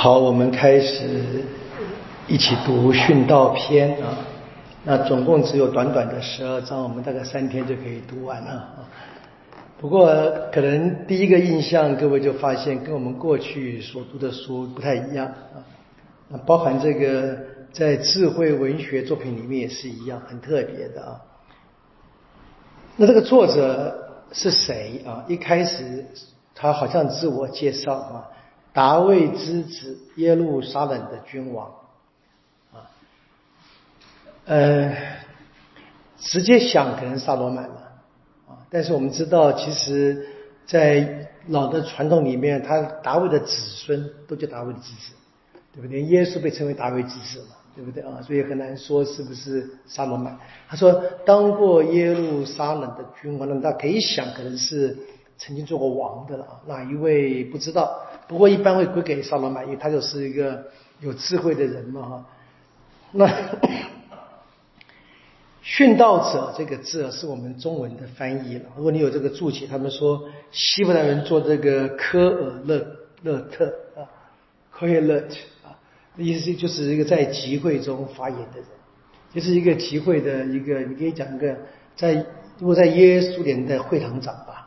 好，我们开始一起读训道篇啊。那总共只有短短的十二章，我们大概三天就可以读完了啊。不过可能第一个印象，各位就发现跟我们过去所读的书不太一样啊。那包含这个在智慧文学作品里面也是一样，很特别的啊。那这个作者是谁啊？一开始他好像自我介绍啊。达卫之子，耶路撒冷的君王，啊，呃，直接想可能萨罗曼了，啊，但是我们知道，其实，在老的传统里面，他达卫的子孙都叫达卫的之子，对不对？耶稣被称为达卫之子嘛，对不对啊？所以很难说是不是萨罗曼。他说，当过耶路撒冷的君王，那他可以想，可能是曾经做过王的了啊，哪一位不知道？不过一般会归给萨罗曼，因为他就是一个有智慧的人嘛哈。那 殉道者这个字是我们中文的翻译了。如果你有这个注解，他们说希伯来人做这个科尔勒勒特啊，科尔勒特啊，意思就是一个在集会中发言的人，就是一个集会的一个，你可以讲一个在如果在耶稣年的会堂长吧，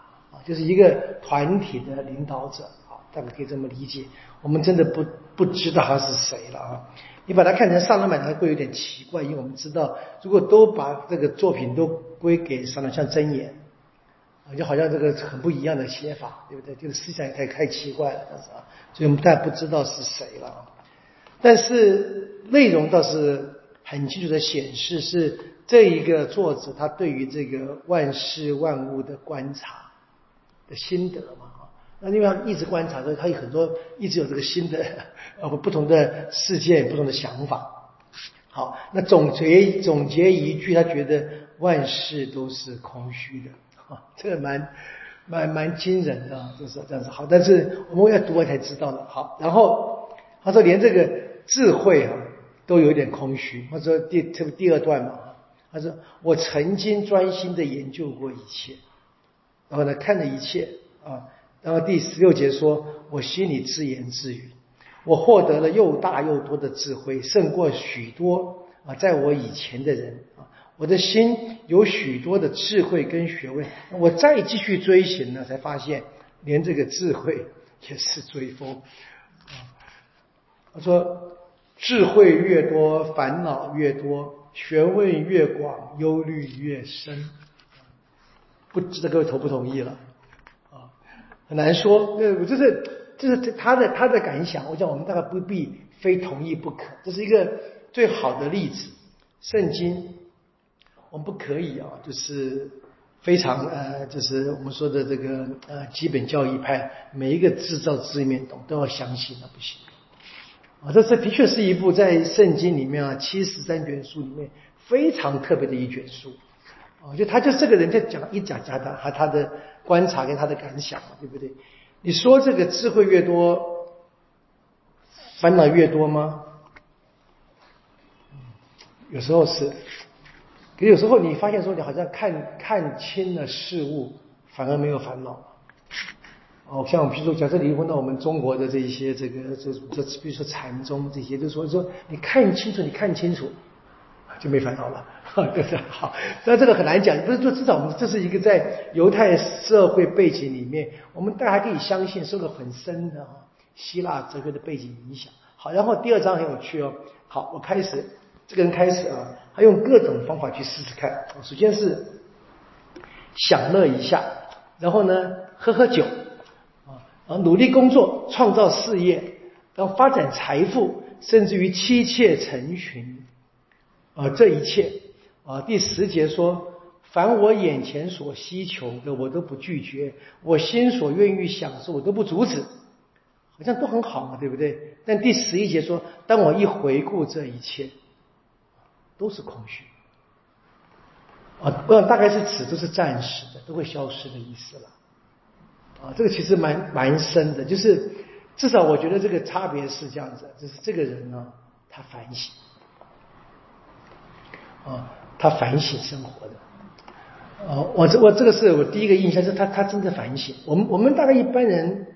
就是一个团体的领导者啊。大概可以这么理解，我们真的不不知道他是谁了啊！你把它看成萨勒曼，他会有点奇怪，因为我们知道，如果都把这个作品都归给萨勒像真言，啊，就好像这个很不一样的写法，对不对？就是思想也太太奇怪了，但是啊，所以我们大家不知道是谁了啊。但是内容倒是很清楚的显示，是这一个作者他对于这个万事万物的观察的心得嘛。那另外一直观察，所以他有很多一直有这个新的呃 不同的事件、不同的想法。好，那总结总结一句，他觉得万事都是空虚的，啊，这个蛮蛮蛮惊人的，就是这样子。好，但是我们要读完才知道的。好，然后他说连这个智慧啊都有点空虚。他说第这个第二段嘛，他说我曾经专心的研究过一切，然后呢看了一切啊。然后第十六节说：“我心里自言自语，我获得了又大又多的智慧，胜过许多啊，在我以前的人啊，我的心有许多的智慧跟学问。我再继续追寻呢，才发现连这个智慧也是追风啊。他说：智慧越多，烦恼越多；学问越广，忧虑越深。不知道各位同不同意了？”啊很难说，呃，就是就是他的他的感想，我讲我们大概不必非同意不可，这是一个最好的例子。圣经，我们不可以啊，就是非常呃，就是我们说的这个呃基本教义派，每一个字照字面懂都要相信，那不行。啊，这是的确是一部在圣经里面啊七十三卷书里面非常特别的一卷书。哦，就他就这个人在讲一讲讲他和他的观察跟他的感想嘛，对不对？你说这个智慧越多，烦恼越多吗？有时候是，可有时候你发现说你好像看看清了事物，反而没有烦恼。哦，像我们比如说假设离婚到我们中国的这一些这个这这，比如说禅宗这些，就说说你看清楚，你看清楚。就没烦恼了，对不对？好，那这个很难讲，不是说至少我们这是一个在犹太社会背景里面，我们大家可以相信受了很深的希腊哲学的背景影响。好，然后第二章很有趣哦。好，我开始，这个人开始啊，他用各种方法去试试看。首先是享乐一下，然后呢喝喝酒，啊，然后努力工作，创造事业，然后发展财富，甚至于妻妾成群。而，这一切啊，第十节说，凡我眼前所希求的，我都不拒绝；我心所愿意享受，我都不阻止。好像都很好嘛，对不对？但第十一节说，当我一回顾这一切，都是空虚。啊，我想大概是指都是暂时的，都会消失的意思了。啊，这个其实蛮蛮深的，就是至少我觉得这个差别是这样子，就是这个人呢，他反省。啊，他反省生活的，啊，我这我这个是我第一个印象，是他他真的反省。我们我们大概一般人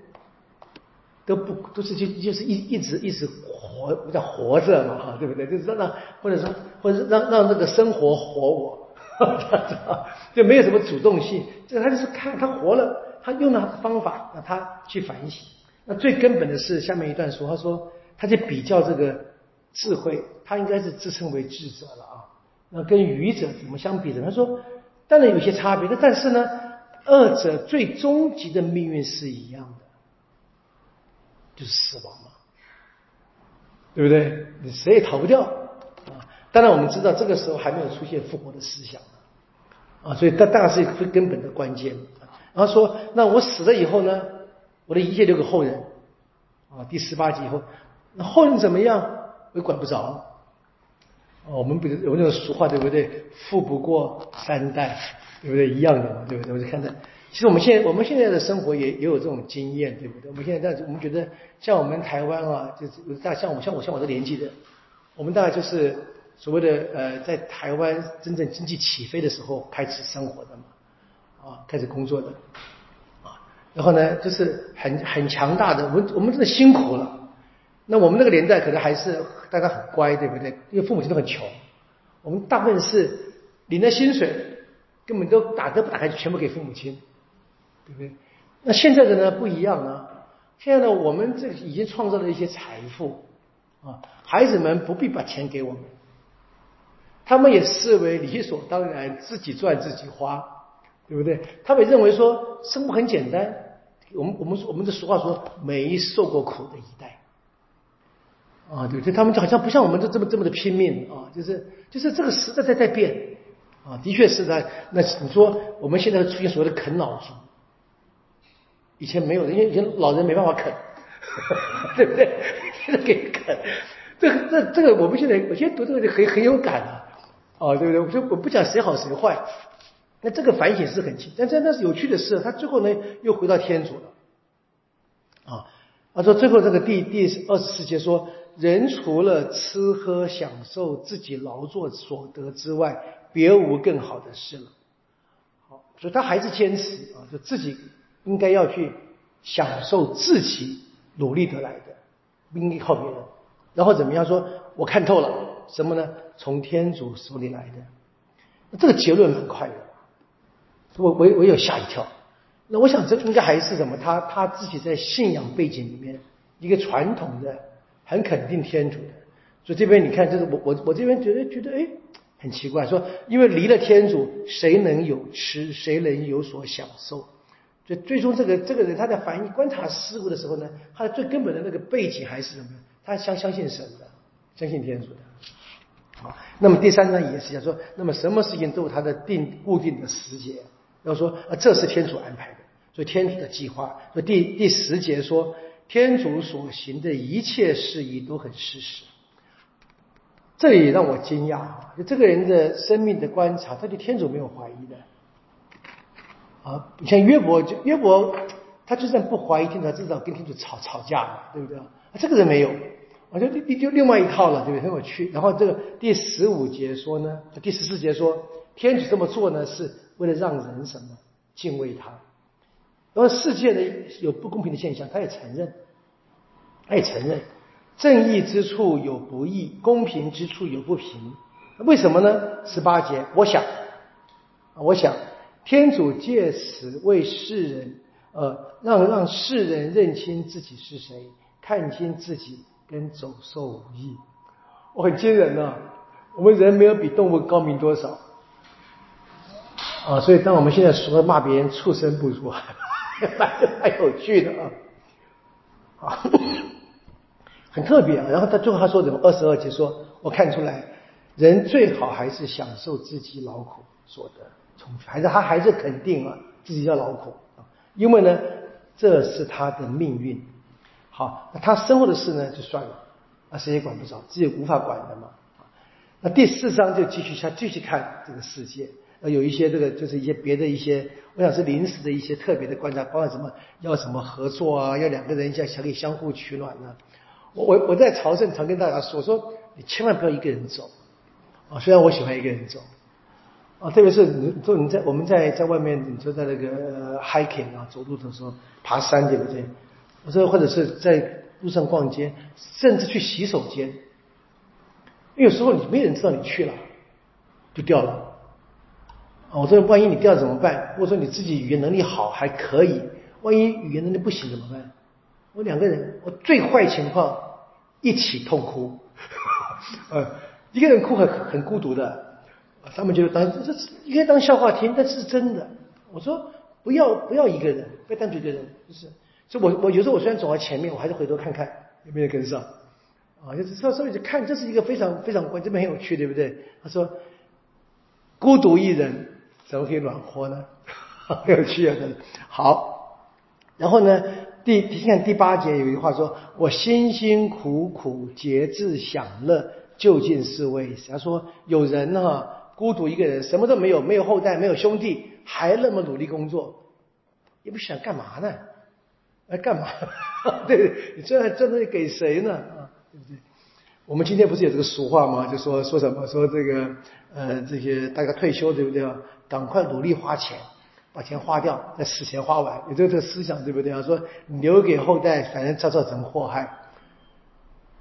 都不都是就就是一一直一直活叫活着嘛哈，对不对？就是让或者说或者让让这个生活活我，就没有什么主动性。这他就是看他活了，他用了他的方法，让他去反省。那最根本的是下面一段说，他说他在比较这个智慧，他应该是自称为智者了啊。那跟愚者怎么相比的？他说当然有些差别的，但是呢，二者最终极的命运是一样的。就是死亡嘛，对不对？你谁也逃不掉啊！当然，我们知道这个时候还没有出现复活的思想啊，所以这当然是最根本的关键。然后说，那我死了以后呢？我的一切留给后人啊。第十八集以后，那后人怎么样？我也管不着。我们不是有那种俗话对不对？富不过三代，对不对？一样的嘛，对不对？我就看到。其实我们现在我们现在的生活也也有这种经验，对不对？我们现在在我们觉得像我们台湾啊，就是大像我像我像我这年纪的，我们大概就是所谓的呃，在台湾真正经济起飞的时候开始生活的嘛，啊，开始工作的，啊，然后呢，就是很很强大的，我们我们真的辛苦了。那我们那个年代可能还是大家很乖，对不对？因为父母亲都很穷，我们大部分是领了薪水，根本都打都不打开，全部给父母亲。对不对？那现在的呢不一样啊！现在呢，我们这已经创造了一些财富啊，孩子们不必把钱给我们，他们也视为理所当然，自己赚自己花，对不对？他们认为说生活很简单。我们我们我们的俗话说，没受过苦的一代啊，对就，他们就好像不像我们这这么这么的拼命啊，就是就是这个时代在在变啊，的确是在那你说我们现在出现所谓的啃老族。以前没有的，因为以前老人没办法啃，对不对？现在给啃，这这这个，我们现在我现在读这个就很很有感啊，哦，对不对？我就我不讲谁好谁坏，那这个反省是很轻，但真的是有趣的是，他最后呢又回到天主了，啊，他说最后这个第第二十四节说，人除了吃喝享受自己劳作所得之外，别无更好的事了。好，所以他还是坚持啊，就自己。应该要去享受自己努力得来的，不应该靠别人。然后怎么样说？我看透了什么呢？从天主手里来的。这个结论很快的，我我我有吓一跳。那我想这应该还是什么？他他自己在信仰背景里面一个传统的，很肯定天主的。所以这边你看，就是我我我这边觉得觉得哎，很奇怪，说因为离了天主，谁能有吃？谁能有所享受？就最终这个这个人他在反映观察事物的时候呢，他的最根本的那个背景还是什么？他相相信神的，相信天主的。好，那么第三章也是讲说，那么什么事情都有它的定固定的时节，要说啊，这是天主安排的，所以天主的计划。所以第第十节说，天主所行的一切事宜都很事实。这也让我惊讶！就这个人的生命的观察，他对天主没有怀疑的。啊，你像约伯，就约伯，他就算不怀疑天主，至少跟天主吵吵架嘛，对不对啊？这个人没有，我就另就另外一套了，对不对？很有趣。然后这个第十五节说呢，第十四节说，天主这么做呢，是为了让人什么敬畏他。那么世界的有不公平的现象，他也承认，他也承认，正义之处有不义，公平之处有不平。为什么呢？十八节，我想，我想。天主借此为世人，呃，让让世人认清自己是谁，看清自己跟走兽无异。我很惊人呐！我们人没有比动物高明多少啊！所以当我们现在说骂别人畜生不如，蛮蛮有趣的啊！啊，很特别啊！然后他最后他说什么？二十二节说，我看出来，人最好还是享受自己劳苦所得。从还是他还是肯定啊，自己要劳苦啊，因为呢，这是他的命运。好，那他身后的事呢，就算了，那谁也管不着，自己无法管的嘛。那第四章就继续下，继续看这个世界。呃，有一些这个就是一些别的一些，我想是临时的一些特别的观察，包括什么要什么合作啊，要两个人像可以相互取暖呢。我我我在朝圣常跟大家说，我说你千万不要一个人走啊，虽然我喜欢一个人走。啊，特别是你说你在我们在在外面，你说在那个呃 hiking 啊，走路的时候爬山对不对？我说或者是在路上逛街，甚至去洗手间，因为有时候你没人知道你去了，就掉了。我说万一你掉了怎么办？或者说你自己语言能力好还可以，万一语言能力不行怎么办？我两个人，我最坏情况一起痛哭，呃，一个人哭很很孤独的，他们就当这这应该当笑话听，但是真的。我说不要不要一个人，不要单独一个人，就是。所以我我有时候我虽然走在前面，我还是回头看看有没有跟上，啊，就是稍稍微就看，这是一个非常非常关，这边很有趣，对不对？他说孤独一人怎么可以暖和呢？很有趣啊，真的。好，然后呢？第你看第八节有一句话说：“我辛辛苦苦节制享乐，究竟是为谁？”他说：“有人哈孤独一个人，什么都没有，没有后代，没有兄弟，还那么努力工作，也不想干嘛呢？来干嘛？对你这这东西给谁呢？啊，对不对？我们今天不是有这个俗话吗？就说说什么？说这个呃，这些大家退休对不对？赶快努力花钱。”把钱花掉，在死前花完，有这个这个思想对不对啊？说留给后代，反正造造成祸害。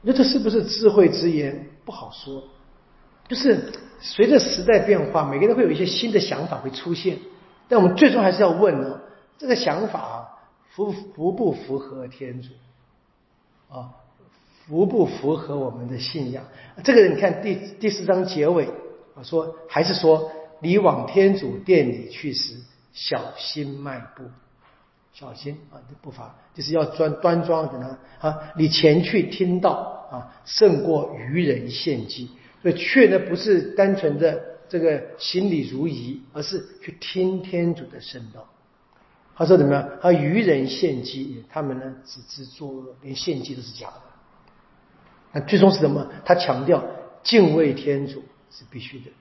那这是不是智慧之言？不好说。就是随着时代变化，每个人会有一些新的想法会出现。但我们最终还是要问呢：这个想法符符不符合天主？啊，符不符合我们的信仰？这个你看第第四章结尾啊，说还是说你往天主殿里去时。小心迈步，小心啊！这步伐就是要端端庄的呢啊！你前去听到啊，胜过愚人献祭。所以去呢，不是单纯的这个心里如仪，而是去听天主的圣道。他说怎么样？他愚人献祭，他们呢只知作恶，连献祭都是假的。那最终是什么？他强调敬畏天主是必须的。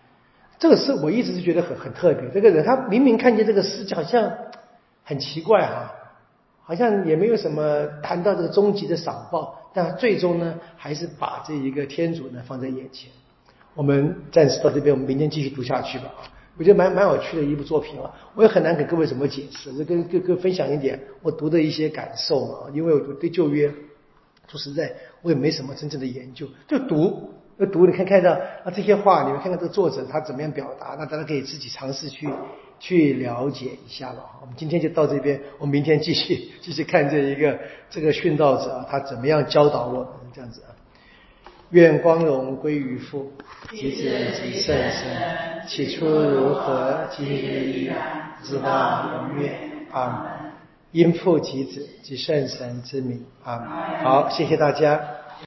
这个诗我一直是觉得很很特别。这个人他明明看见这个诗，好像很奇怪哈，好像也没有什么谈到这个终极的赏报，但最终呢，还是把这一个天主呢放在眼前。我们暂时到这边，我们明天继续读下去吧。我觉得蛮蛮有趣的一部作品啊，我也很难给各位怎么解释，就跟各各分享一点我读的一些感受嘛。因为我对旧约，说实在，我也没什么真正的研究，就读。要读，你看看到啊这些话，你们看看这个作者他怎么样表达，那大家可以自己尝试去去了解一下了。我们今天就到这边，我们明天继续 继续看这一个这个殉道者，他怎么样教导我们这样子啊。愿光荣归于父，及子及圣神，起初如何，今日依然，直到永远。阿门。因父及子及圣神之名。阿门。好，谢谢大家。